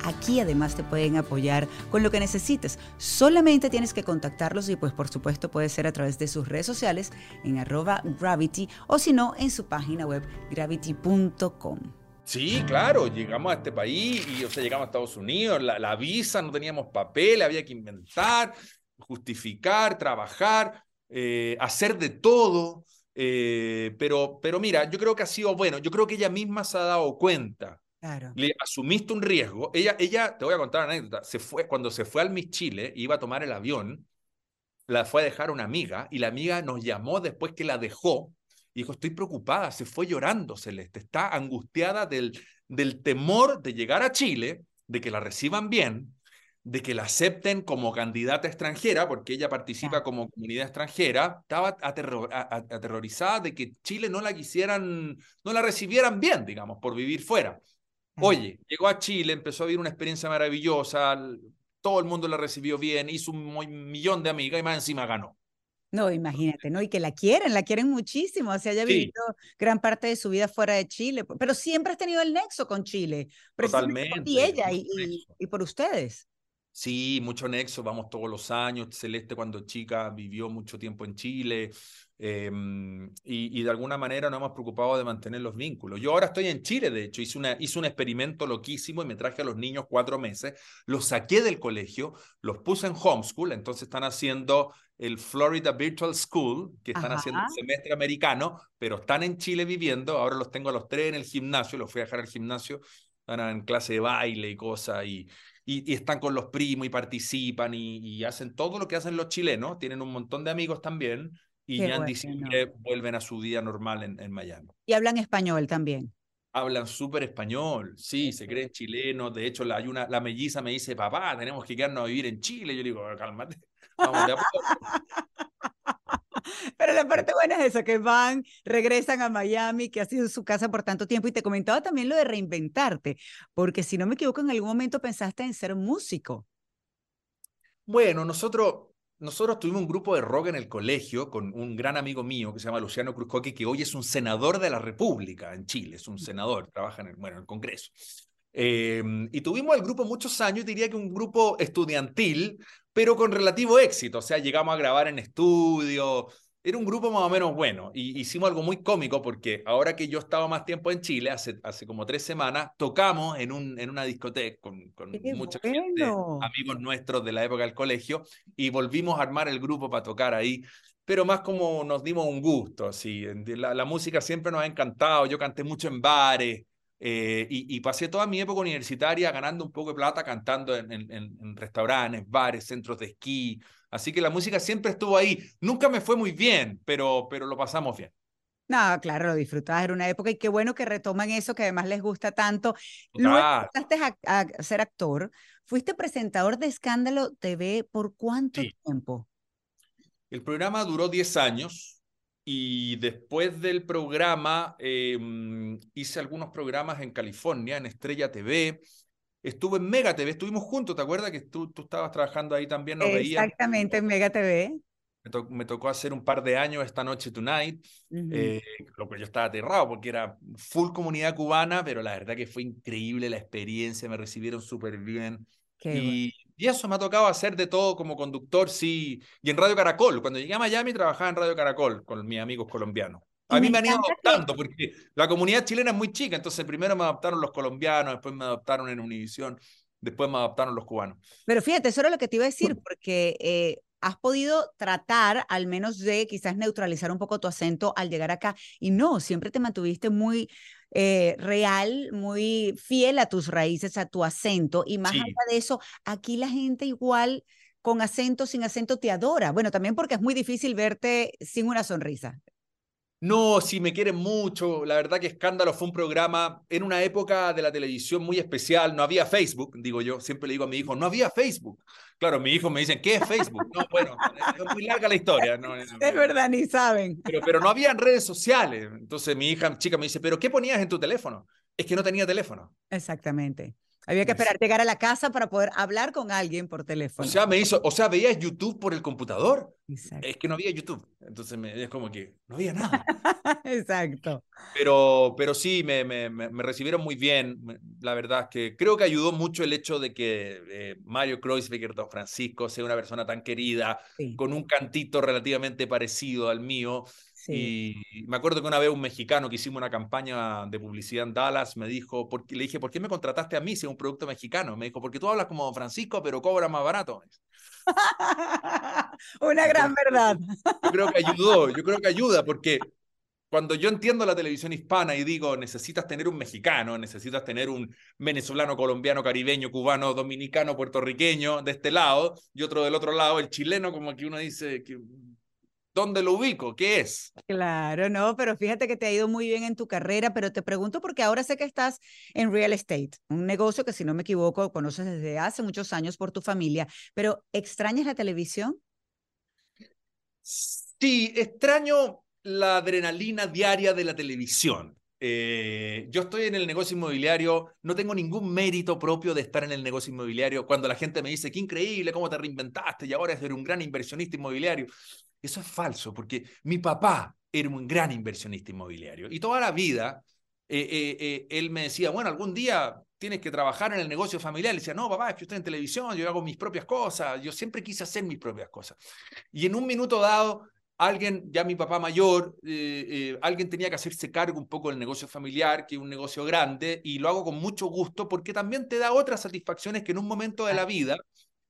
Aquí además te pueden apoyar con lo que necesites. Solamente tienes que contactarlos y pues por supuesto puede ser a través de sus redes sociales en arroba gravity o si no en su página web gravity.com. Sí, claro, llegamos a este país y o sea, llegamos a Estados Unidos, la visa, no teníamos papel, había que inventar, justificar, trabajar, eh, hacer de todo. Eh, pero, pero mira, yo creo que ha sido bueno. Yo creo que ella misma se ha dado cuenta. Claro. Le asumiste un riesgo. Ella, ella, te voy a contar una anécdota. Se fue, cuando se fue al Miss Chile, iba a tomar el avión, la fue a dejar una amiga y la amiga nos llamó después que la dejó y dijo, estoy preocupada, se fue llorando Celeste, está angustiada del, del temor de llegar a Chile, de que la reciban bien, de que la acepten como candidata extranjera, porque ella participa como comunidad extranjera, estaba aterrorizada de que Chile no la quisieran, no la recibieran bien, digamos, por vivir fuera. Oye, llegó a Chile, empezó a vivir una experiencia maravillosa, todo el mundo la recibió bien, hizo un millón de amigas y más encima ganó. No, imagínate, ¿no? Y que la quieren, la quieren muchísimo, o sea, haya vivido gran parte de su vida fuera de Chile, pero siempre has tenido el nexo con Chile, Totalmente. Y ella y, y, por ustedes. Sí, mucho nexo, vamos todos los años. Celeste cuando chica vivió mucho tiempo en Chile em, y, de alguna manera nos hemos preocupado de mantener los vínculos. Yo ahora estoy en Chile, de hecho, hice, una, hice un experimento loquísimo y me traje a los niños cuatro meses, los saqué del colegio, los puse en homeschool, entonces están haciendo el Florida Virtual School, que están haciendo el semestre americano, pero están en Chile viviendo. Ahora los tengo a los tres en el gimnasio, los fui a dejar al gimnasio, están en clase de baile y cosas y y, están con los primos y participan y, hacen todo lo que hacen los chilenos, tienen un montón de amigos también y ya en diciembre vuelven a su día normal en, en Miami. Y hablan español también. Hablan súper español, sí, se creen chilenos. De hecho, la, hay una, la melliza me dice, papá, tenemos que quedarnos a vivir en Chile. Yo le digo, cálmate, vamos de a [LAUGHS] [LAUGHS] Pero la parte buena es eso, que van, regresan a Miami, que ha sido su casa por tanto tiempo. Y te comentaba también lo de reinventarte, porque si no me equivoco, en algún momento pensaste en ser músico. Bueno, nosotros, nosotros tuvimos un grupo de rock en el colegio con un gran amigo mío que se llama Luciano Cruzcoque, que hoy es un senador de la República en Chile, es un senador, trabaja en el, bueno, en el Congreso. Em, y tuvimos el grupo muchos años, diría que un grupo estudiantil, pero con relativo éxito. O sea, llegamos a grabar en estudio. Era un grupo más o menos bueno. Y hicimos algo muy cómico porque ahora que yo estaba más tiempo en Chile, hace, hace como tres semanas, tocamos en, un, en una discoteca con, con mucha gente, amigos nuestros de la época del colegio, y volvimos a armar el grupo para tocar ahí pero más como nos dimos un gusto, así. La, la música siempre nos ha encantado, yo canté mucho en bares, eh, y, pasé toda mi época universitaria ganando un poco de plata, cantando en, en, restaurantes, bares, centros de esquí. Así que la música siempre estuvo ahí. Nunca me fue muy bien, pero, pero lo pasamos bien. No, claro, lo disfrutabas, era una época y qué bueno que retoman eso que además les gusta tanto. Luego empezaste a, ser actor, fuiste presentador de Escándalo TV por cuánto tiempo? El programa duró 10 años, y después del programa, em, hice algunos programas en California, en Estrella TV. Estuve en Mega TV, estuvimos juntos, ¿te acuerdas que tú, tú estabas trabajando ahí también? Nos Exactamente, en Mega TV. Me, tocó hacer un par de años esta noche Tonight, eh, lo que yo estaba aterrado porque era full comunidad cubana, pero la verdad que fue increíble la experiencia, me recibieron súper bien. y, y eso me ha tocado hacer de todo como conductor, sí. Y en Radio Caracol. Cuando llegué a Miami trabajaba en Radio Caracol con mis amigos colombianos. A mí me han ido adoptando porque la comunidad chilena es muy chica, entonces primero me adoptaron los colombianos, después me adoptaron en Univisión, después me adoptaron los cubanos. Pero fíjate, eso era lo que te iba a decir, porque eh, has podido tratar al menos de quizás neutralizar un poco tu acento al llegar acá y no, siempre te mantuviste muy eh, real, muy fiel a tus raíces, a tu acento y más allá de eso, aquí la gente igual con acento, sin acento te adora. Bueno, también porque es muy difícil verte sin una sonrisa. No, sí, me quieren mucho. La verdad que Escándalo fue un programa en una época de la televisión muy especial. No había Facebook, digo yo. Siempre le digo a mi hijo, no había Facebook. Claro, mi hijo me dicen, ¿qué es Facebook? No, bueno, es muy larga la historia. No, [LAUGHS] es verdad, ni saben. Pero, pero no había redes sociales. Entonces mi hija chica me dice, ¿pero qué ponías en tu teléfono? Es que no tenía teléfono. Exactamente. Había que esperar llegar a la casa para poder hablar con alguien por teléfono. O sea, me hizo, o sea, veías YouTube por el computador. Es que no había YouTube. Entonces me, es como que no había nada. [LAUGHS] Exacto. Pero, pero sí, me, me, me, recibieron muy bien. La verdad es que creo que ayudó mucho el hecho de que eh, Mario Kreuzberger, Don Francisco, sea una persona tan querida, con un cantito relativamente parecido al mío. Y me acuerdo que una vez un mexicano que hicimos una campaña de publicidad en Dallas me dijo, porque, le dije, ¿por qué me contrataste a mí si es un producto mexicano? Me dijo, porque tú hablas como Francisco, pero cobra más barato. [LAUGHS] una gran verdad. Yo creo que ayudó, yo creo que ayuda, porque cuando yo entiendo la televisión hispana y digo, necesitas tener un mexicano, necesitas tener un venezolano, colombiano, caribeño, cubano, dominicano, puertorriqueño de este lado y otro del otro lado, el chileno, como que uno dice, que ¿Dónde lo ubico? ¿Qué es? Claro, no, pero fíjate que te ha ido muy bien en tu carrera, pero te pregunto porque ahora sé que estás en real estate, un negocio que si no me equivoco conoces desde hace muchos años por tu familia, pero ¿extrañas la televisión? Sí, extraño la adrenalina diaria de la televisión. Eh, yo estoy en el negocio inmobiliario, no tengo ningún mérito propio de estar en el negocio inmobiliario. Cuando la gente me dice, qué increíble, cómo te reinventaste y ahora eres un gran inversionista inmobiliario. Eso es falso, porque mi papá era un gran inversionista inmobiliario y toda la vida eh, eh, eh, él me decía, bueno, algún día tienes que trabajar en el negocio familiar. Y decía, no, papá, es que estoy en televisión, yo hago mis propias cosas, yo siempre quise hacer mis propias cosas. Y en un minuto dado, alguien, ya mi papá mayor, alguien tenía que hacerse cargo un poco del negocio familiar, que es un negocio grande, y lo hago con mucho gusto porque también te da otras satisfacciones que en un momento de la vida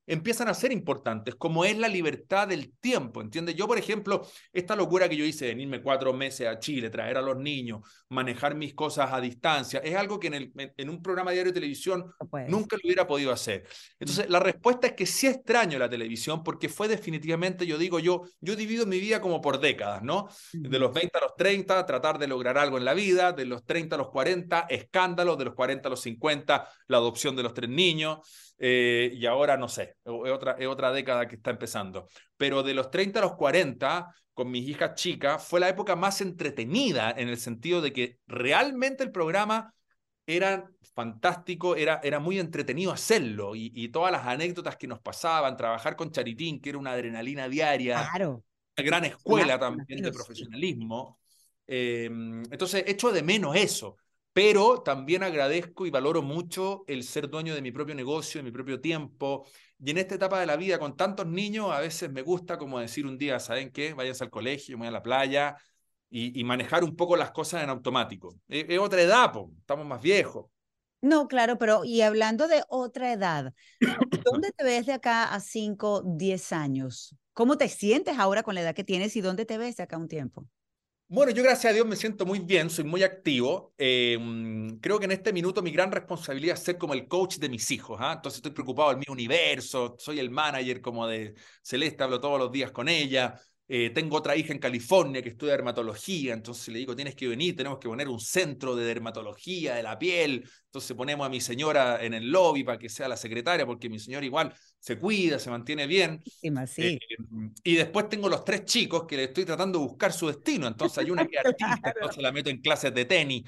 empiezan a ser importantes, como es la libertad del tiempo, ¿entiendes? Yo, por ejemplo, esta locura que yo hice de irme cuatro meses a Chile, traer a los niños, manejar mis cosas a distancia, es algo que en, el, en un programa diario de televisión nunca lo hubiera podido hacer. Entonces, la respuesta es que sí extraño la televisión porque fue definitivamente, yo digo, yo, yo divido mi vida como por décadas, ¿no? De los 20 a los 30, tratar de lograr algo en la vida, de los 30 a los 40, escándalos, de los 40 a los 50, la adopción de los tres niños. Eh, y ahora no sé, es otra, es otra década que está empezando. Pero de los 30 a los 40, con mis hijas chicas, fue la época más entretenida en el sentido de que realmente el programa era fantástico, era, era muy entretenido hacerlo y, todas las anécdotas que nos pasaban, trabajar con Charitín, que era una adrenalina diaria, claro. una gran escuela también de profesionalismo. Em, entonces, echo de menos eso pero también agradezco y valoro mucho el ser dueño de mi propio negocio, de mi propio tiempo. Y en esta etapa de la vida, con tantos niños, a veces me gusta como decir un día, ¿saben qué? Vayas al colegio, voy a la playa y, manejar un poco las cosas en automático. Es, otra edad, estamos más viejos. No, claro, pero y hablando de otra edad, ¿dónde te ves de acá a 5, 10 años? ¿Cómo te sientes ahora con la edad que tienes y dónde te ves de acá un tiempo? Bueno, yo gracias a Dios me siento muy bien, soy muy activo. Em, creo que en este minuto mi gran responsabilidad es ser como el coach de mis hijos. ¿ah? Entonces estoy preocupado del mi universo, soy el manager como de Celeste, hablo todos los días con ella. Eh, tengo otra hija en California que estudia dermatología, entonces le digo, tienes que venir, tenemos que poner un centro de dermatología de la piel. Entonces ponemos a mi señora en el lobby para que sea la secretaria, porque mi señora igual se cuida, se mantiene bien. Sí, eh, y después tengo los tres chicos que le estoy tratando de buscar su destino. Entonces hay una que es [LAUGHS] artista, entonces la meto en clases de tenis.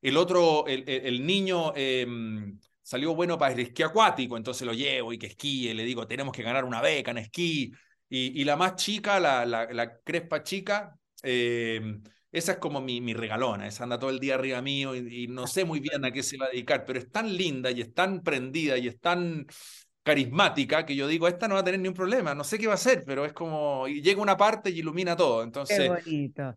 El otro, el, el, niño... Em, salió bueno para el esquí acuático, entonces lo llevo y que esquíe, le digo, tenemos que ganar una beca en esquí, y, la más chica, la, la, crespa chica, eh, esa es como mi, mi, regalona, esa anda todo el día arriba mío y, no sé muy bien a qué se va a dedicar, pero es tan linda y es tan prendida y es tan carismática que yo digo, esta no va a tener ni un problema, no sé qué va a hacer, pero es como, y llega una parte y ilumina todo. Entonces,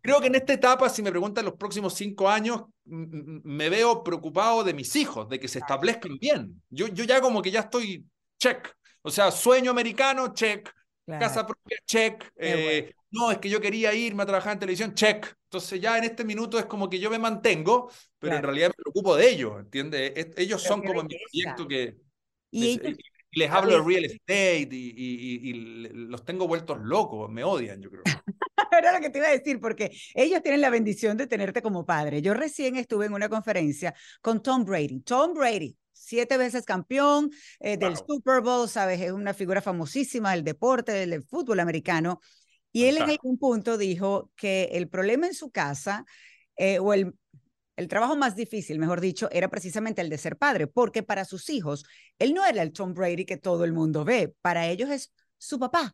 creo que en esta etapa, si me preguntan los próximos cinco años, me veo preocupado de mis hijos, de que se establezcan bien. Yo, yo ya como que ya estoy check, o sea, sueño americano, check, Casa propia, check. Eh, no, es que yo quería irme a trabajar en televisión, check. Entonces ya en este minuto es como que yo me mantengo, pero en realidad me preocupo de ellos, ¿entiendes? Ellos son como mi proyecto que... Y, les hablo de real estate y, los tengo vueltos locos, me odian, yo creo. [LAUGHS] Era lo que te iba a decir, porque ellos tienen la bendición de tenerte como padre. Yo recién estuve en una conferencia con Tom Brady. Tom Brady, siete veces campeón eh, del Super Bowl, ¿sabes? Es una figura famosísima del deporte, del, fútbol americano. Y él en algún punto dijo que el problema en su casa, eh, o el, el trabajo más difícil, mejor dicho, era precisamente el de ser padre, porque para sus hijos, él no era el Tom Brady que todo el mundo ve, para ellos es su papá.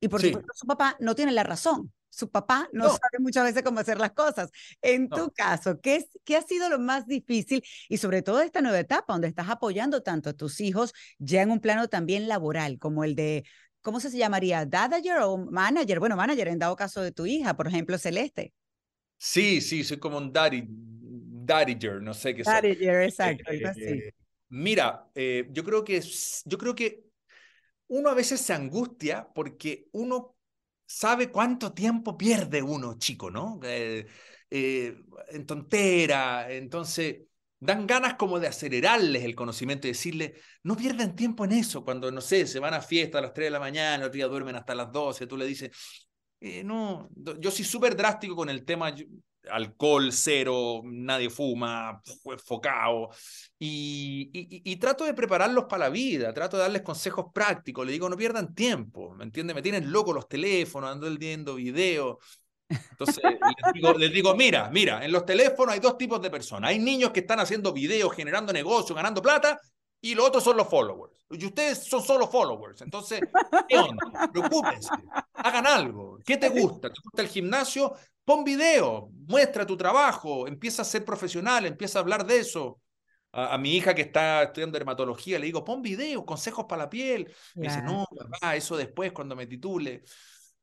Y por supuesto, su papá no tiene la razón su papá no, sabe muchas veces cómo hacer las cosas. En tu caso, ¿qué, es, ¿qué ha sido lo más difícil y sobre todo esta nueva etapa donde estás apoyando tanto a tus hijos ya en un plano también laboral, como el de, ¿cómo se llamaría? ¿Dadager o manager? Bueno, manager en dado caso de tu hija, por ejemplo, Celeste. Sí, sí, soy como un daddy, daddiger, no sé qué Daddiger, exacto, eh, Mira, eh, yo creo que yo creo que uno a veces se angustia porque uno sabe cuánto tiempo pierde uno, chico, ¿no? Eh, eh, en tontera, entonces dan ganas como de acelerarles el conocimiento y decirles, no pierdan tiempo en eso, cuando, no sé, se van a fiesta a las 3 de la mañana, otro día duermen hasta las 12, tú le dices, eh, no, yo soy súper drástico con el tema, alcohol cero, nadie fuma, enfocado, y, y, trato de prepararlos para la vida, trato de darles consejos prácticos, le digo, no pierdan tiempo, ¿me entiendes? Me tienen loco los teléfonos, ando viendo videos. Entonces les digo, mira, mira, en los teléfonos hay dos tipos de personas. Hay niños que están haciendo videos, generando negocios, ganando plata, y los otros son los followers. Y ustedes son solo followers. Entonces, ¿qué onda? Preocúpense, hagan algo. ¿Qué te gusta? ¿Te gusta el gimnasio? Pon video, muestra tu trabajo, empieza a ser profesional, empieza a hablar de eso. A, mi hija que está estudiando dermatología le digo, pon video, consejos para la piel. Me dice, no, papá, eso después cuando me titule.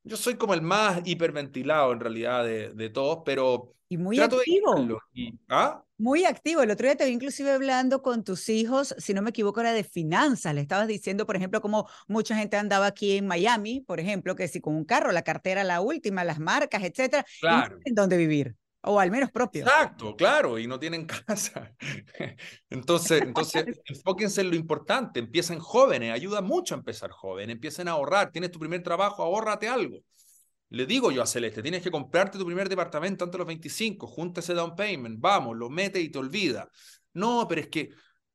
Yo soy como el más hiperventilado en realidad de, de todos, pero y muy activo. ¿ah? Muy activo. El otro día te vi inclusive hablando con tus hijos, si no me equivoco, era de finanzas. Le estabas diciendo, por ejemplo, como mucha gente andaba aquí en Miami, por ejemplo, que si con un carro, la cartera la última, las marcas, etcétera, claro. en dónde vivir o al menos propio. Exacto, claro, y no tienen [LAUGHS] casa. entonces, entonces [LAUGHS] enfóquense en lo importante, empiecen jóvenes, ayuda mucho a empezar joven, empiecen a ahorrar, tienes tu primer trabajo, ahórrate algo. Le digo yo a Celeste, tienes que comprarte tu primer departamento antes de los 25, junta ese down payment, vamos, lo mete y te olvida. No, pero es que,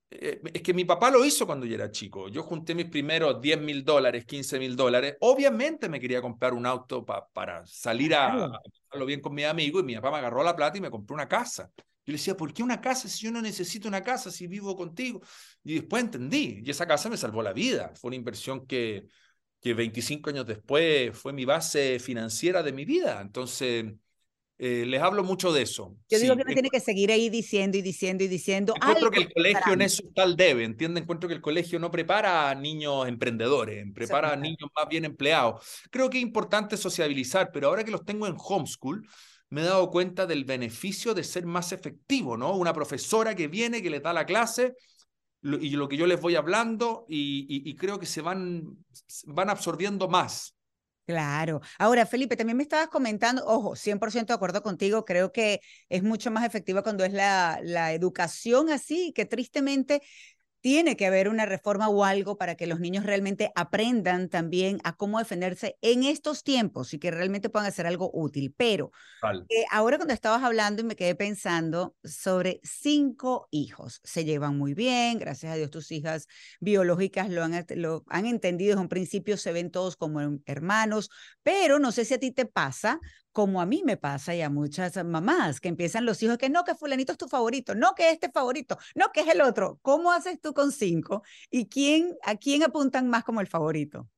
eh, es que mi papá lo hizo cuando yo era chico. Yo junté mis primeros 10 mil dólares, 15 mil dólares. Obviamente me quería comprar un auto para salir a, a bien con mi amigo y mi papá me agarró la plata y me compró una casa. Yo le decía, ¿por qué una casa si yo no necesito una casa si vivo contigo? Y después entendí, y esa casa me salvó la vida. Fue una inversión que, que 25 años después fue mi base financiera de mi vida. Entonces, eh, les hablo mucho de eso. Yo digo que uno tiene que seguir ahí diciendo y diciendo y diciendo. Encuentro que el colegio en eso tal debe, ¿entienden? Encuentro que el colegio no prepara a niños emprendedores, prepara a niños más bien empleados. Creo que es importante sociabilizar, pero ahora que los tengo en homeschool, me he dado cuenta del beneficio de ser más efectivo, ¿no? Una profesora que viene, que le da la clase, y lo que yo les voy hablando y, creo que se van, van absorbiendo más. Claro. Ahora, Felipe, también me estabas comentando, ojo, 100% de acuerdo contigo, creo que es mucho más efectiva cuando es la, la educación así, que tristemente tiene que haber una reforma o algo para que los niños realmente aprendan también a cómo defenderse en estos tiempos y que realmente puedan hacer algo útil. Pero eh, ahora cuando estabas hablando y me quedé pensando sobre cinco hijos, se llevan muy bien, gracias a Dios tus hijas biológicas lo han, lo han entendido desde un principio, se ven todos como hermanos, pero no sé si a ti te pasa como a mí me pasa y a muchas mamás, que empiezan los hijos que no, que fulanito es tu favorito, no, que este favorito, no, que es el otro. ¿Cómo haces tú con cinco? ¿Y quién, a quién apuntan más como el favorito?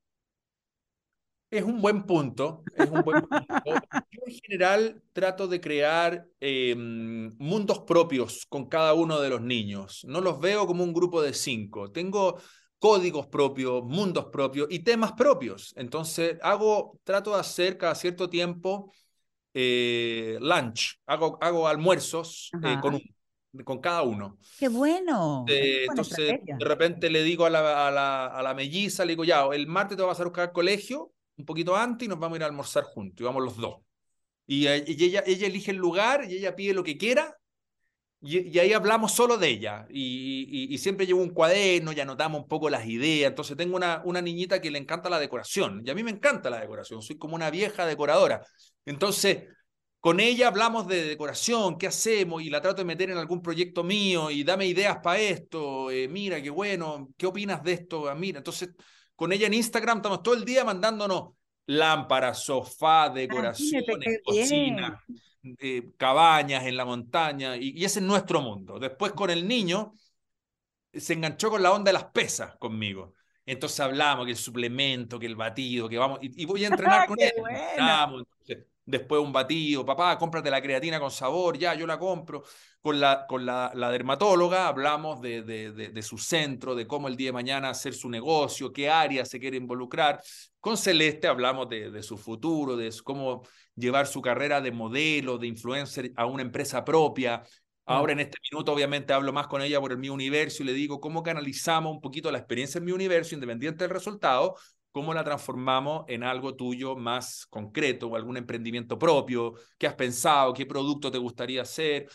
Es un buen punto, es un buen punto. Yo en general trato de crear em, mundos propios con cada uno de los niños. No los veo como un grupo de cinco. Tengo códigos propios, mundos propios y temas propios. Entonces, hago, trato de hacer cada cierto tiempo eh, lunch, hago, hago almuerzos eh, con, con cada uno. ¡Qué bueno! Eh, entonces, de repente le digo a la, a, la, a la melliza, le digo, ya, el martes te vas a buscar al colegio, un poquito antes, y nos vamos a ir a almorzar juntos, y vamos los dos. Y, y ella, ella elige el lugar, y ella pide lo que quiera, y, ahí hablamos solo de ella. Y, y, siempre llevo un cuaderno y anotamos un poco las ideas. Entonces tengo una, una niñita que le encanta la decoración. Y a mí me encanta la decoración. Soy como una vieja decoradora. Entonces, con ella hablamos de decoración, qué hacemos, y la trato de meter en algún proyecto mío, y dame ideas para esto, eh, mira, qué bueno, ¿qué opinas de esto? Ah, mira, entonces, con ella en Instagram estamos todo el día mandándonos lámparas, sofá, decoración, cocina, eh, cabañas en la montaña, y, y, ese es nuestro mundo. Después con el niño, se enganchó con la onda de las pesas conmigo. Entonces hablamos que el suplemento, que el batido, que vamos, y, voy a [LAUGHS] entrenar con él. después un batido, papá, cómprate la creatina con sabor, ya, yo la compro. Con la, con la, la dermatóloga hablamos de, de, de, su centro, de cómo el día de mañana hacer su negocio, qué área se quiere involucrar. Con Celeste hablamos de, su futuro, de cómo llevar su carrera de modelo, de influencer a una empresa propia. Ahora en este minuto obviamente hablo más con ella por el Mi Universo y le digo cómo canalizamos un poquito la experiencia en Mi Universo, independiente del resultado, cómo la transformamos en algo tuyo más concreto o algún emprendimiento propio, qué has pensado, qué producto te gustaría hacer.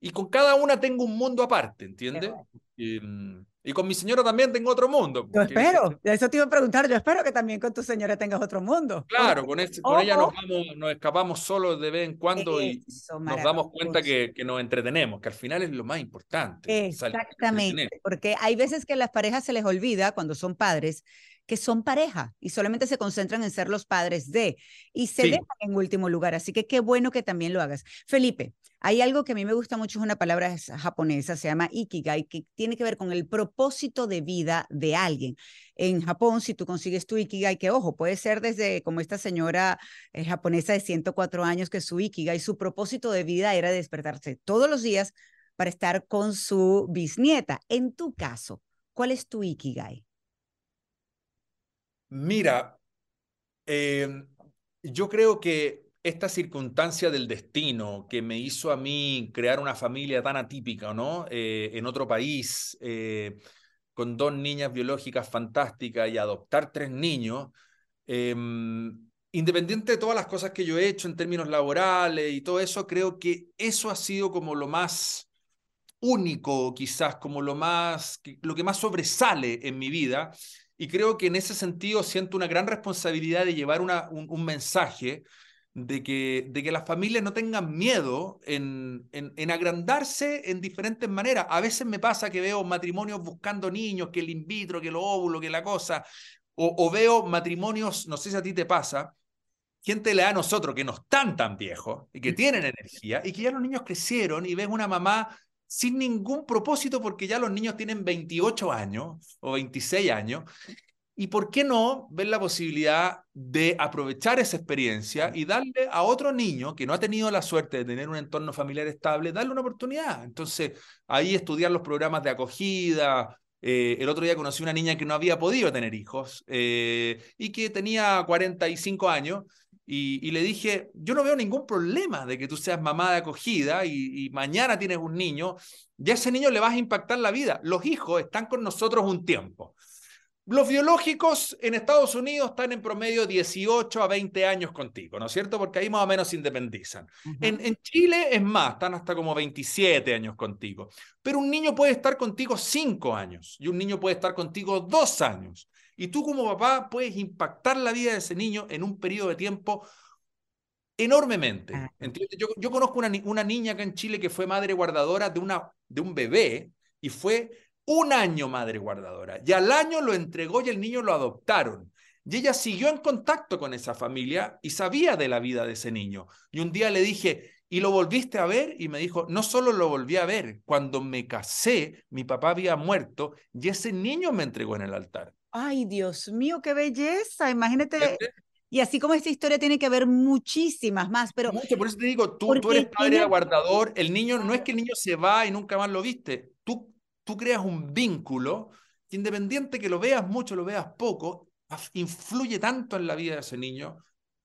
Y con cada una tengo un mundo aparte, ¿entiendes? Em, y, con mi señora también tengo otro mundo. Yo espero, eso te iba a preguntar, yo espero que también con tu señora tengas otro mundo. Claro, con, con ella nos, vamos, nos escapamos solo de vez en cuando y nos damos cuenta que, que, nos entretenemos, que al final es lo más importante. Exactamente, porque hay veces que a las parejas se les olvida cuando son padres que son pareja y solamente se concentran en ser los padres de y se dejan en último lugar. Así que qué bueno que también lo hagas. Felipe, hay algo que a mí me gusta mucho, es una palabra japonesa, se llama ikigai, que tiene que ver con el propósito de vida de alguien. En Japón, si tú consigues tu ikigai, que ojo, puede ser desde como esta señora eh, japonesa de 104 años, que su ikigai, su propósito de vida era despertarse todos los días para estar con su bisnieta. En tu caso, ¿cuál es tu ikigai? Mira, em, yo creo que esta circunstancia del destino que me hizo a mí crear una familia tan atípica, ¿no? Eh, en otro país, eh, con dos niñas biológicas fantásticas y adoptar tres niños, em, independiente de todas las cosas que yo he hecho en términos laborales y todo eso, creo que eso ha sido como lo más único, quizás como lo más, lo que más sobresale en mi vida y creo que en ese sentido siento una gran responsabilidad de llevar una, un, mensaje de que, de que las familias no tengan miedo en, en, agrandarse en diferentes maneras. A veces me pasa que veo matrimonios buscando niños, que el in vitro, que el óvulo, que la cosa, o, o veo matrimonios, no sé si a ti te pasa, gente le da a nosotros que no están tan viejos y que tienen energía y que ya los niños crecieron y ves una mamá sin ningún propósito porque ya los niños tienen 28 años o 26 años. ¿Y por qué no ver la posibilidad de aprovechar esa experiencia y darle a otro niño que no ha tenido la suerte de tener un entorno familiar estable, darle una oportunidad? Entonces, ahí estudiar los programas de acogida. Eh, el otro día conocí una niña que no había podido tener hijos eh, y que tenía 45 años y, le dije, yo no veo ningún problema de que tú seas mamá de acogida y, mañana tienes un niño, ya a ese niño le vas a impactar la vida. Los hijos están con nosotros un tiempo. Los biológicos en Estados Unidos están en promedio 18 a 20 años contigo, ¿no es cierto? Porque ahí más o menos se independizan. en, en, Chile es más, están hasta como 27 años contigo. Pero un niño puede estar contigo 5 años y un niño puede estar contigo 2 años. Y tú como papá puedes impactar la vida de ese niño en un periodo de tiempo enormemente. Ah. Yo, yo, conozco una, una niña acá en Chile que fue madre guardadora de, una, de un bebé y fue un año madre guardadora. Y al año lo entregó y el niño lo adoptaron. Y ella siguió en contacto con esa familia y sabía de la vida de ese niño. Y un día le dije, ¿y lo volviste a ver? Y me dijo, no solo lo volví a ver, cuando me casé, mi papá había muerto y ese niño me entregó en el altar. Ay, Dios mío, qué belleza. Imagínate. Y así como esta historia tiene que haber muchísimas más, pero... Mucho, por eso te digo, tú, tú eres padre guardador, el niño, no es que el niño se va y nunca más lo viste, tú creas un vínculo que independiente que lo veas mucho, lo veas poco, influye tanto en la vida de ese niño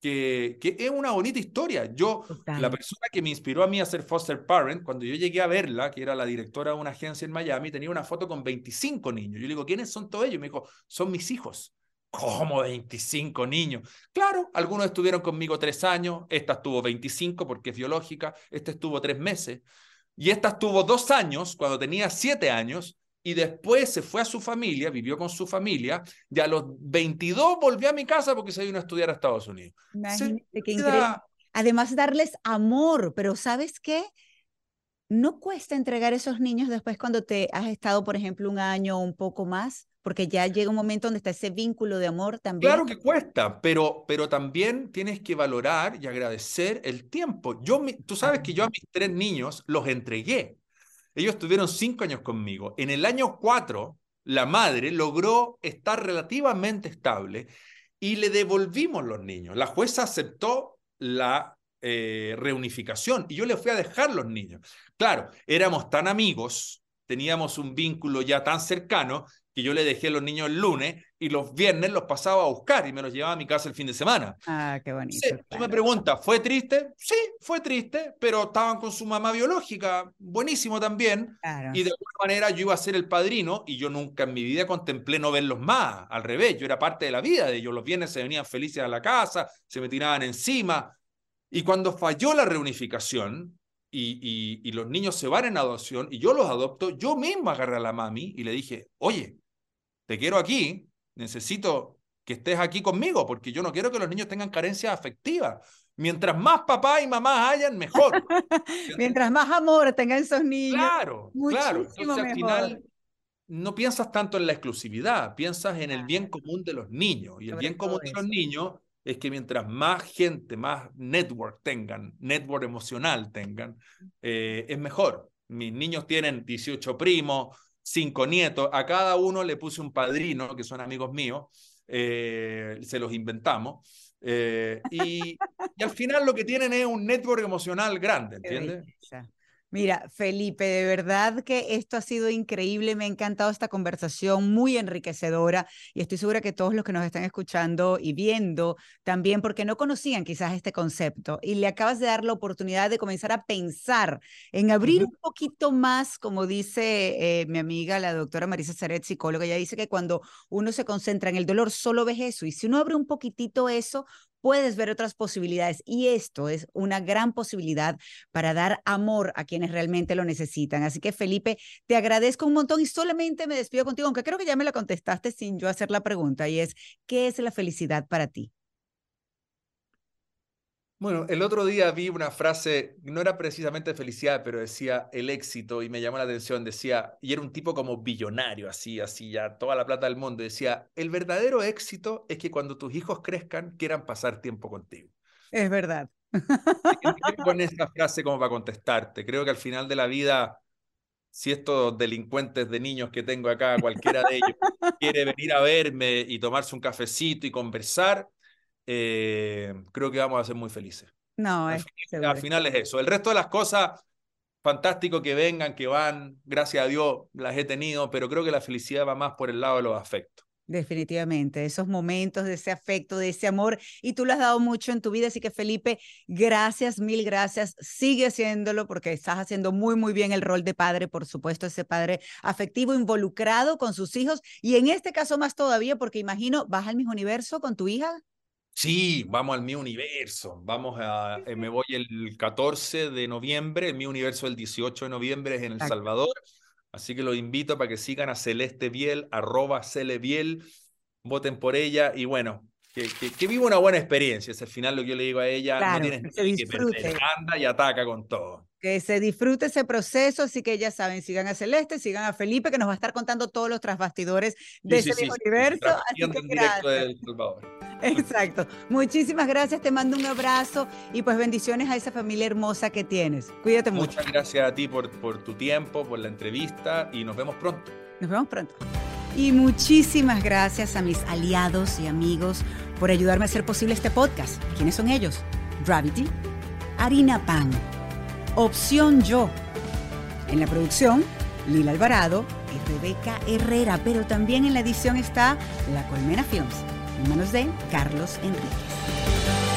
que, que es una bonita historia. Yo, la persona que me inspiró a mí a ser foster parent, cuando yo llegué a verla, que era la directora de una agencia en Miami, tenía una foto con 25 niños. Yo le digo, ¿quiénes son todos ellos? Y me dijo, son mis hijos. ¿Cómo 25 niños? Claro, algunos estuvieron conmigo tres años, esta estuvo 25 porque es biológica, esta estuvo tres meses, y esta estuvo dos años, cuando tenía siete años, y después se fue a su familia, vivió con su familia, y a los 22 volvió a mi casa porque se vino a estudiar a Estados Unidos. Imagínate qué increíble. Además, darles amor, pero ¿sabes qué? No cuesta entregar esos niños después cuando te has estado, por ejemplo, un año o un poco más porque ya llega un momento donde está ese vínculo de amor también. Claro que cuesta, pero, pero también tienes que valorar y agradecer el tiempo. Yo, tú sabes que yo a mis tres niños los entregué. Ellos tuvieron cinco años conmigo. En el año cuatro, la madre logró estar relativamente estable y le devolvimos los niños. La jueza aceptó la eh, reunificación y yo le fui a dejar los niños. Claro, éramos tan amigos, teníamos un vínculo ya tan cercano que yo le dejé a los niños el lunes y los viernes los pasaba a buscar y me los llevaba a mi casa el fin de semana. Ah, qué bonito. Sí, Tú me preguntas, ¿fue triste? Sí, fue triste, pero estaban con su mamá biológica, buenísimo también. Y de alguna manera yo iba a ser el padrino y yo nunca en mi vida contemplé no verlos más. Al revés, yo era parte de la vida de ellos. Los viernes se venían felices a la casa, se me tiraban encima. Y cuando falló la reunificación, y, y, los niños se van en adopción y yo los adopto, yo mismo agarré a la mami y le dije, oye, te quiero aquí, necesito que estés aquí conmigo, porque yo no quiero que los niños tengan carencias afectivas. Mientras más papá y mamá hayan, mejor. [LAUGHS] Mientras más amor tengan esos niños. Claro, claro. Entonces, al final no piensas tanto en la exclusividad, piensas en el bien común de los niños. Y el bien común de los niños es que mientras más gente, más network tengan, network emocional tengan, eh, es mejor. Mis niños tienen 18 primos, cinco nietos, a cada uno le puse un padrino, que son amigos míos, eh, se los inventamos. Eh, y, y, al final lo que tienen es un network emocional grande, ¿entiendes? Mira, Felipe, de verdad que esto ha sido increíble, me ha encantado esta conversación, muy enriquecedora y estoy segura que todos los que nos están escuchando y viendo también, porque no conocían quizás este concepto y le acabas de dar la oportunidad de comenzar a pensar en abrir un poquito más, como dice eh, mi amiga, la doctora Marisa Zaret, psicóloga, ella dice que cuando uno se concentra en el dolor, solo ves eso y si uno abre un poquitito eso, puedes ver otras posibilidades y esto es una gran posibilidad para dar amor a quienes realmente lo necesitan. Así que Felipe, te agradezco un montón y solamente me despido contigo, aunque creo que ya me la contestaste sin yo hacer la pregunta y es, ¿qué es la felicidad para ti? Bueno, el otro día vi una frase, no era precisamente felicidad, pero decía el éxito y me llamó la atención, decía, y era un tipo como billonario, así, así, ya toda la plata del mundo, decía, el verdadero éxito es que cuando tus hijos crezcan quieran pasar tiempo contigo. Es verdad. Con esa frase como para contestarte, creo que al final de la vida, si estos delincuentes de niños que tengo acá, cualquiera de ellos, quiere venir a verme y tomarse un cafecito y conversar, eh, creo que vamos a ser muy felices. No, al, final, es eso. El resto de las cosas, fantástico que vengan, que van, gracias a Dios las he tenido, pero creo que la felicidad va más por el lado de los afectos. Definitivamente, esos momentos de ese afecto, de ese amor, y tú lo has dado mucho en tu vida, así que Felipe, gracias, mil gracias, sigue haciéndolo porque estás haciendo muy, muy bien el rol de padre, por supuesto, ese padre afectivo involucrado con sus hijos, y en este caso más todavía, porque imagino, vas al mismo universo con tu hija. Sí, vamos al Mi Universo. Vamos a, eh, me voy el 14 de noviembre, el Mi Universo el 18 de noviembre es en El Salvador. Así que los invito para que sigan a Celeste Biel, arroba Celebiel, voten por ella y bueno, que, que, viva una buena experiencia. Es al final lo que yo le digo a ella, no tienes que, disfrute. anda y ataca con todo. Que se disfrute ese proceso, así que ya saben, sigan a Celeste, sigan a Felipe, que nos va a estar contando todos los trasbastidores de ese universo. así que gracias. [LAUGHS] Exacto. Muchísimas gracias, te mando un abrazo y pues bendiciones a esa familia hermosa que tienes. Cuídate mucho. Muchas gracias a ti por, por tu tiempo, por la entrevista y nos vemos pronto. Nos vemos pronto. Y muchísimas gracias a mis aliados y amigos por ayudarme a hacer posible este podcast. ¿Quiénes son ellos? Gravity, Harina Pan, Opción Yo. En la producción, Lila Alvarado y Rebeca Herrera, pero también en la edición está La Colmena Films en manos de Carlos Enríquez.